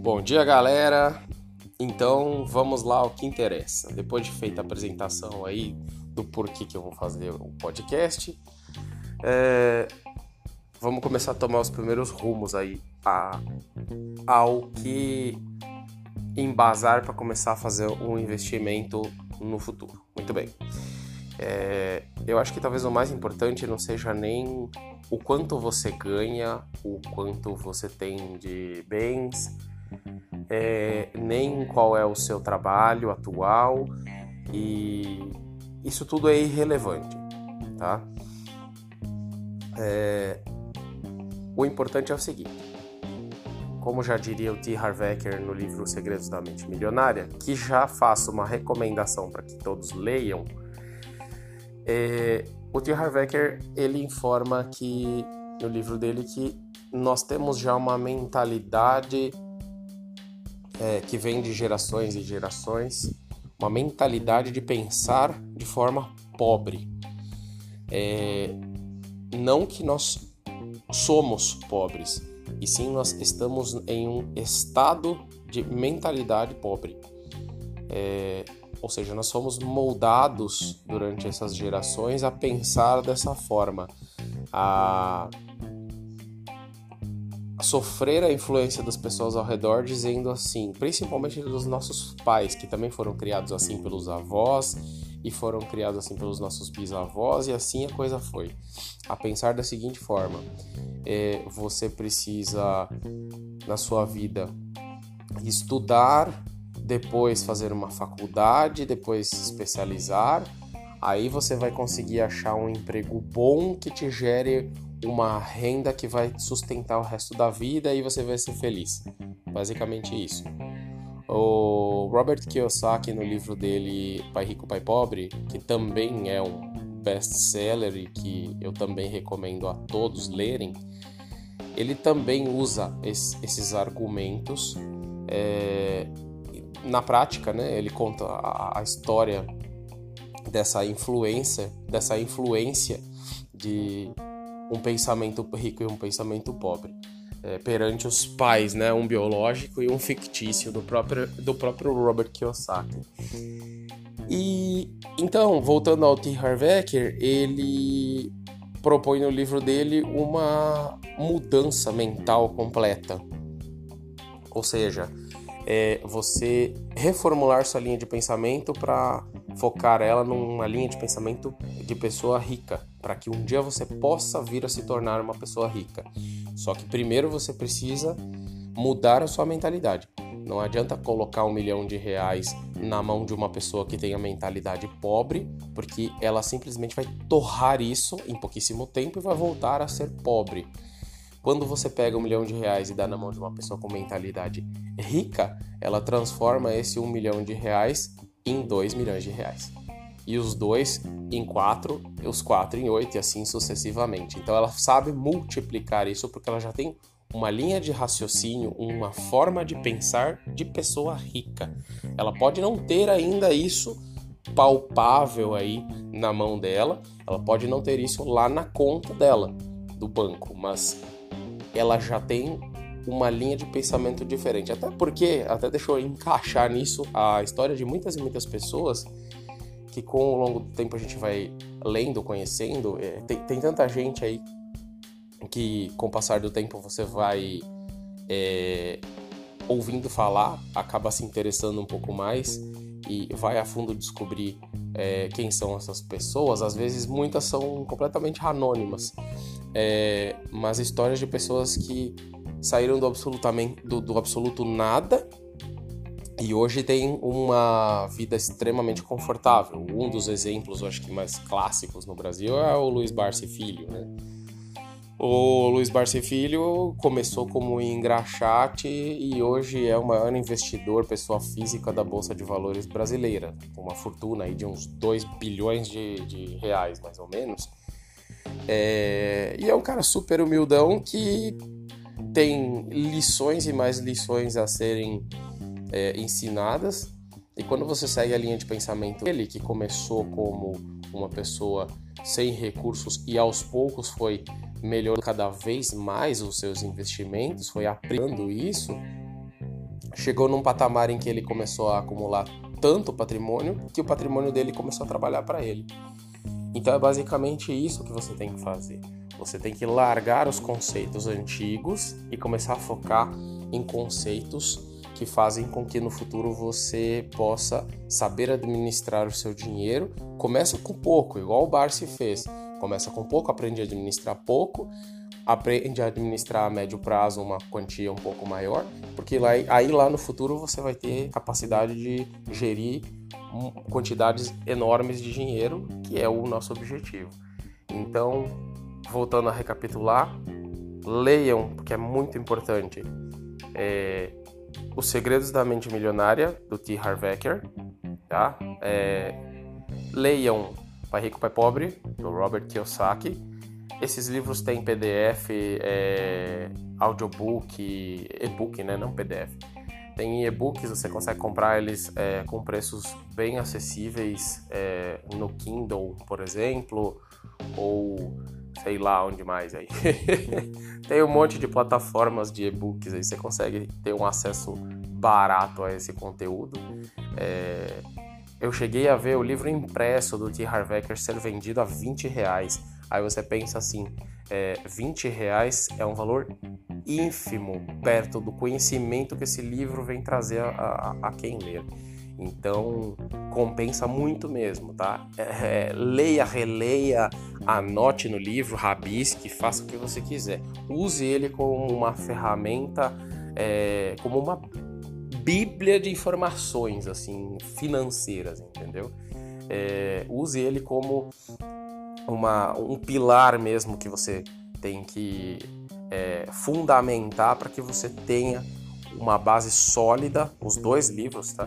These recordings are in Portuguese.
Bom dia, galera. Então, vamos lá ao que interessa. Depois de feita a apresentação aí do porquê que eu vou fazer o podcast, é, vamos começar a tomar os primeiros rumos aí a, ao que embasar para começar a fazer um investimento no futuro. Muito bem. É, eu acho que talvez o mais importante não seja nem o quanto você ganha, o quanto você tem de bens, é, nem qual é o seu trabalho atual e isso tudo é irrelevante, tá? É, o importante é o seguinte, como já diria o T. Harv Eker no livro Segredos da Mente Milionária, que já faço uma recomendação para que todos leiam, é, o T. Harv Eker ele informa que no livro dele que nós temos já uma mentalidade é, que vem de gerações e gerações, uma mentalidade de pensar de forma pobre. É, não que nós somos pobres, e sim nós estamos em um estado de mentalidade pobre. É, ou seja, nós fomos moldados durante essas gerações a pensar dessa forma, a sofrer a influência das pessoas ao redor dizendo assim, principalmente dos nossos pais, que também foram criados assim pelos avós e foram criados assim pelos nossos bisavós, e assim a coisa foi. A pensar da seguinte forma: é, você precisa, na sua vida, estudar, depois fazer uma faculdade, depois se especializar, aí você vai conseguir achar um emprego bom que te gere uma renda que vai sustentar o resto da vida e você vai ser feliz. Basicamente isso. O Robert Kiyosaki, no livro dele Pai Rico, Pai Pobre, que também é um best-seller e que eu também recomendo a todos lerem, ele também usa esses argumentos é, na prática, né? Ele conta a, a história dessa influência, dessa influência de um pensamento rico e um pensamento pobre. É, perante os pais, né, um biológico e um fictício do próprio, do próprio Robert Kiyosaki. E então, voltando ao T. Harv Eker, ele propõe no livro dele uma mudança mental completa. Ou seja, é você reformular sua linha de pensamento para focar ela numa linha de pensamento de pessoa rica, para que um dia você possa vir a se tornar uma pessoa rica. Só que primeiro você precisa mudar a sua mentalidade. Não adianta colocar um milhão de reais na mão de uma pessoa que tem a mentalidade pobre, porque ela simplesmente vai torrar isso em pouquíssimo tempo e vai voltar a ser pobre. Quando você pega um milhão de reais e dá na mão de uma pessoa com mentalidade rica, ela transforma esse um milhão de reais em 2 milhões de reais. E os dois em quatro, os quatro em oito e assim sucessivamente. Então ela sabe multiplicar isso porque ela já tem uma linha de raciocínio, uma forma de pensar de pessoa rica. Ela pode não ter ainda isso palpável aí na mão dela, ela pode não ter isso lá na conta dela do banco, mas ela já tem uma linha de pensamento diferente. Até porque, até deixou encaixar nisso a história de muitas e muitas pessoas que com o longo do tempo a gente vai lendo, conhecendo. É, tem, tem tanta gente aí que com o passar do tempo você vai é, ouvindo falar, acaba se interessando um pouco mais e vai a fundo descobrir é, quem são essas pessoas. Às vezes muitas são completamente anônimas, é, mas histórias de pessoas que saíram do absolutamente do, do absoluto nada e hoje tem uma vida extremamente confortável. Um dos exemplos, eu acho que mais clássicos no Brasil é o Luiz Barsi Filho, né? O Luiz Barsi Filho começou como engraxate e hoje é o maior investidor, pessoa física da Bolsa de Valores brasileira, com uma fortuna aí de uns 2 bilhões de, de reais, mais ou menos. É, e é um cara super humildão que tem lições e mais lições a serem é, ensinadas. E quando você segue a linha de pensamento dele, que começou como uma pessoa sem recursos e aos poucos foi melhorando cada vez mais os seus investimentos, foi aprendendo isso, chegou num patamar em que ele começou a acumular tanto patrimônio que o patrimônio dele começou a trabalhar para ele. Então é basicamente isso que você tem que fazer. Você tem que largar os conceitos antigos e começar a focar em conceitos que fazem com que no futuro você possa saber administrar o seu dinheiro. Começa com pouco, igual o Barsi fez. Começa com pouco, aprende a administrar pouco, aprende a administrar a médio prazo uma quantia um pouco maior, porque lá, aí lá no futuro você vai ter capacidade de gerir quantidades enormes de dinheiro, que é o nosso objetivo. Então, voltando a recapitular, leiam, porque é muito importante. É, Os Segredos da Mente Milionária, do T. Harv Eker, tá? É, leiam Pai Rico, Pai Pobre, do Robert Kiyosaki. Esses livros têm PDF, é, audiobook, e-book, né? Não PDF. Tem e-books, você consegue comprar eles é, com preços bem acessíveis é, no Kindle, por exemplo, ou sei lá onde mais aí. Tem um monte de plataformas de e-books aí, você consegue ter um acesso barato a esse conteúdo. É... Eu cheguei a ver o livro impresso do T. Harv Eker ser vendido a 20 reais. Aí você pensa assim, é, 20 reais é um valor ínfimo perto do conhecimento que esse livro vem trazer a, a, a quem ler. Então compensa muito mesmo, tá? É, é, leia, releia, anote no livro, rabisque, faça o que você quiser. Use ele como uma ferramenta, é, como uma bíblia de informações assim financeiras, entendeu? É, use ele como uma, um pilar mesmo que você tem que é, fundamentar para que você tenha uma base sólida, os dois livros, tá?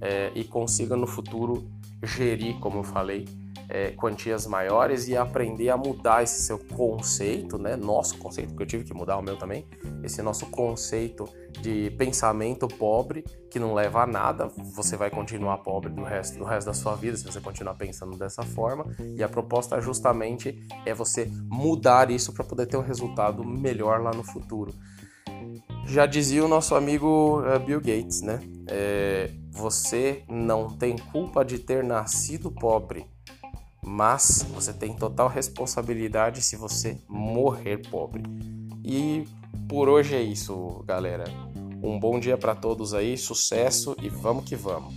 é, e consiga no futuro gerir, como eu falei, é, quantias maiores e aprender a mudar esse seu conceito, né? Nosso conceito, porque eu tive que mudar o meu também, esse nosso conceito de pensamento pobre que não leva a nada. Você vai continuar pobre do resto, do resto da sua vida se você continuar pensando dessa forma. E a proposta justamente é você mudar isso para poder ter um resultado melhor lá no futuro. Já dizia o nosso amigo uh, Bill Gates, né? É, você não tem culpa de ter nascido pobre, mas você tem total responsabilidade se você morrer pobre. E por hoje é isso, galera. Um bom dia para todos aí, sucesso e vamos que vamos.